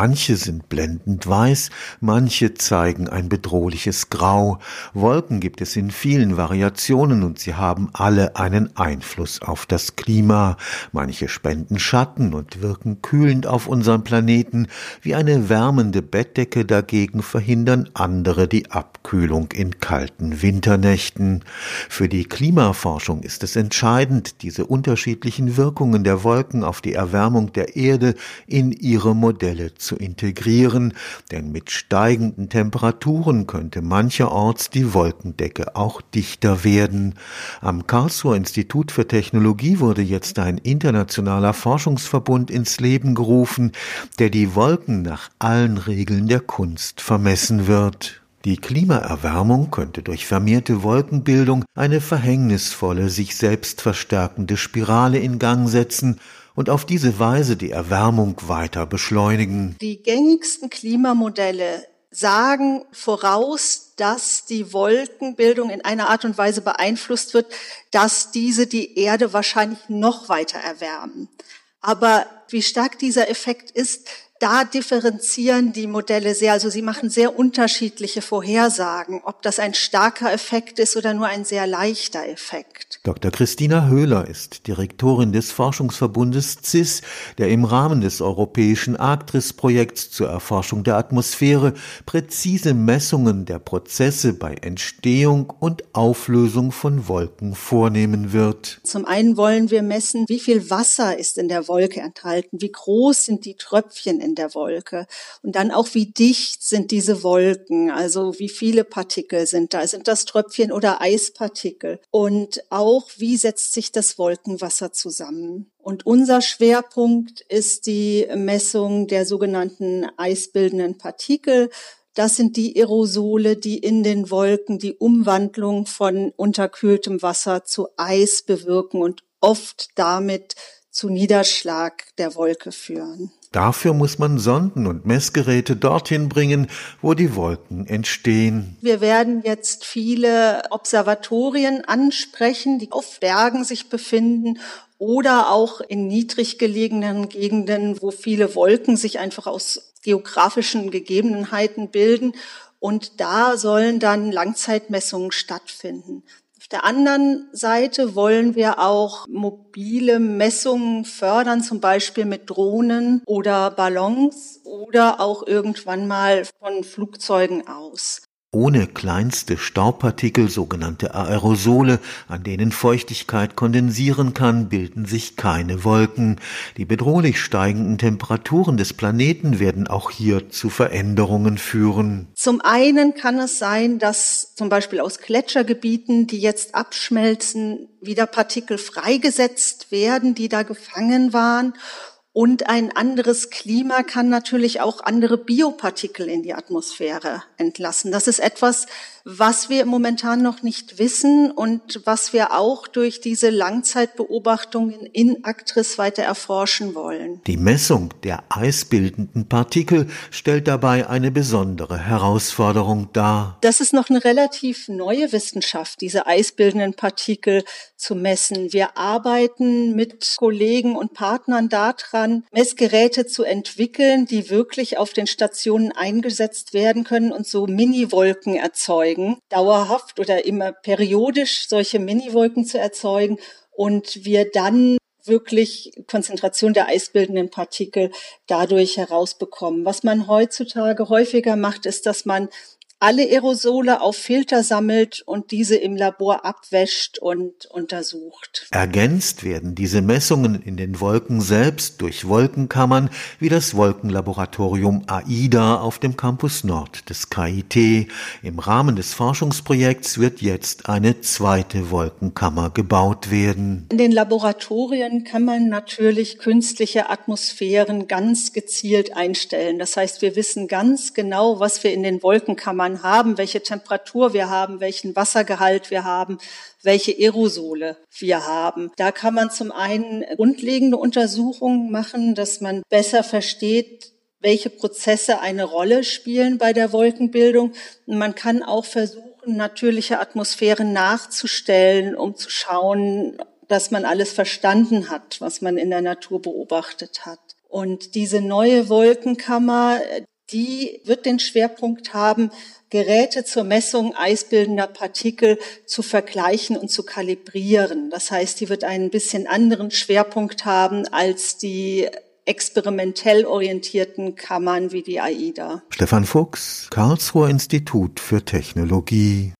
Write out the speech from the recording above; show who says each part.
Speaker 1: Manche sind blendend weiß, manche zeigen ein bedrohliches Grau. Wolken gibt es in vielen Variationen und sie haben alle einen Einfluss auf das Klima. Manche spenden Schatten und wirken kühlend auf unseren Planeten. Wie eine wärmende Bettdecke dagegen verhindern andere die Abkühlung in kalten Winternächten. Für die Klimaforschung ist es entscheidend, diese unterschiedlichen Wirkungen der Wolken auf die Erwärmung der Erde in ihre Modelle zu integrieren, denn mit steigenden Temperaturen könnte mancherorts die Wolkendecke auch dichter werden. Am Karlsruher Institut für Technologie wurde jetzt ein internationaler Forschungsverbund ins Leben gerufen, der die Wolken nach allen Regeln der Kunst vermessen wird. Die Klimaerwärmung könnte durch vermehrte Wolkenbildung eine verhängnisvolle, sich selbst verstärkende Spirale in Gang setzen und auf diese Weise die Erwärmung weiter beschleunigen.
Speaker 2: Die gängigsten Klimamodelle sagen voraus, dass die Wolkenbildung in einer Art und Weise beeinflusst wird, dass diese die Erde wahrscheinlich noch weiter erwärmen. Aber wie stark dieser Effekt ist, da differenzieren die Modelle sehr. Also sie machen sehr unterschiedliche Vorhersagen, ob das ein starker Effekt ist oder nur ein sehr leichter Effekt.
Speaker 1: Dr. Christina Höhler ist Direktorin des Forschungsverbundes CIS, der im Rahmen des europäischen Arktris-Projekts zur Erforschung der Atmosphäre präzise Messungen der Prozesse bei Entstehung und Auflösung von Wolken vornehmen wird.
Speaker 2: Zum einen wollen wir messen, wie viel Wasser ist in der Wolke enthalten, wie groß sind die Tröpfchen in der Wolke. Und dann auch, wie dicht sind diese Wolken, also wie viele Partikel sind da, sind das Tröpfchen oder Eispartikel? Und auch, wie setzt sich das Wolkenwasser zusammen? Und unser Schwerpunkt ist die Messung der sogenannten eisbildenden Partikel. Das sind die Aerosole, die in den Wolken die Umwandlung von unterkühltem Wasser zu Eis bewirken und oft damit zu Niederschlag der Wolke führen.
Speaker 1: Dafür muss man Sonden und Messgeräte dorthin bringen, wo die Wolken entstehen.
Speaker 2: Wir werden jetzt viele Observatorien ansprechen, die auf Bergen sich befinden oder auch in niedrig gelegenen Gegenden, wo viele Wolken sich einfach aus geografischen Gegebenheiten bilden. Und da sollen dann Langzeitmessungen stattfinden der anderen Seite wollen wir auch mobile Messungen fördern, zum Beispiel mit Drohnen oder Ballons oder auch irgendwann mal von Flugzeugen aus.
Speaker 1: Ohne kleinste Staubpartikel, sogenannte Aerosole, an denen Feuchtigkeit kondensieren kann, bilden sich keine Wolken. Die bedrohlich steigenden Temperaturen des Planeten werden auch hier zu Veränderungen führen.
Speaker 2: Zum einen kann es sein, dass zum Beispiel aus Gletschergebieten, die jetzt abschmelzen, wieder Partikel freigesetzt werden, die da gefangen waren und ein anderes Klima kann natürlich auch andere Biopartikel in die Atmosphäre entlassen. Das ist etwas, was wir momentan noch nicht wissen und was wir auch durch diese Langzeitbeobachtungen in Actris weiter erforschen wollen.
Speaker 1: Die Messung der eisbildenden Partikel stellt dabei eine besondere Herausforderung dar.
Speaker 2: Das ist noch eine relativ neue Wissenschaft, diese eisbildenden Partikel zu messen. Wir arbeiten mit Kollegen und Partnern daran, Messgeräte zu entwickeln, die wirklich auf den Stationen eingesetzt werden können und so Mini-Wolken erzeugen erzeugen, dauerhaft oder immer periodisch solche Miniwolken zu erzeugen und wir dann wirklich Konzentration der eisbildenden Partikel dadurch herausbekommen. Was man heutzutage häufiger macht, ist, dass man alle Aerosole auf Filter sammelt und diese im Labor abwäscht und untersucht.
Speaker 1: Ergänzt werden diese Messungen in den Wolken selbst durch Wolkenkammern wie das Wolkenlaboratorium AIDA auf dem Campus Nord des KIT. Im Rahmen des Forschungsprojekts wird jetzt eine zweite Wolkenkammer gebaut werden.
Speaker 2: In den Laboratorien kann man natürlich künstliche Atmosphären ganz gezielt einstellen. Das heißt, wir wissen ganz genau, was wir in den Wolkenkammern Jahren haben, welche Temperatur wir haben, welchen Wassergehalt wir haben, welche Aerosole wir haben. Da kann man zum einen grundlegende Untersuchungen machen, dass man besser versteht, welche Prozesse eine Rolle spielen bei der Wolkenbildung. man kann auch versuchen, natürliche Atmosphären nachzustellen, um zu schauen, dass man alles verstanden hat, was man in der Natur beobachtet hat. Und diese neue Wolkenkammer, die wird den Schwerpunkt haben, Geräte zur Messung eisbildender Partikel zu vergleichen und zu kalibrieren. Das heißt, die wird einen bisschen anderen Schwerpunkt haben als die experimentell orientierten Kammern wie die AIDA.
Speaker 1: Stefan Fuchs, Karlsruher Institut für Technologie.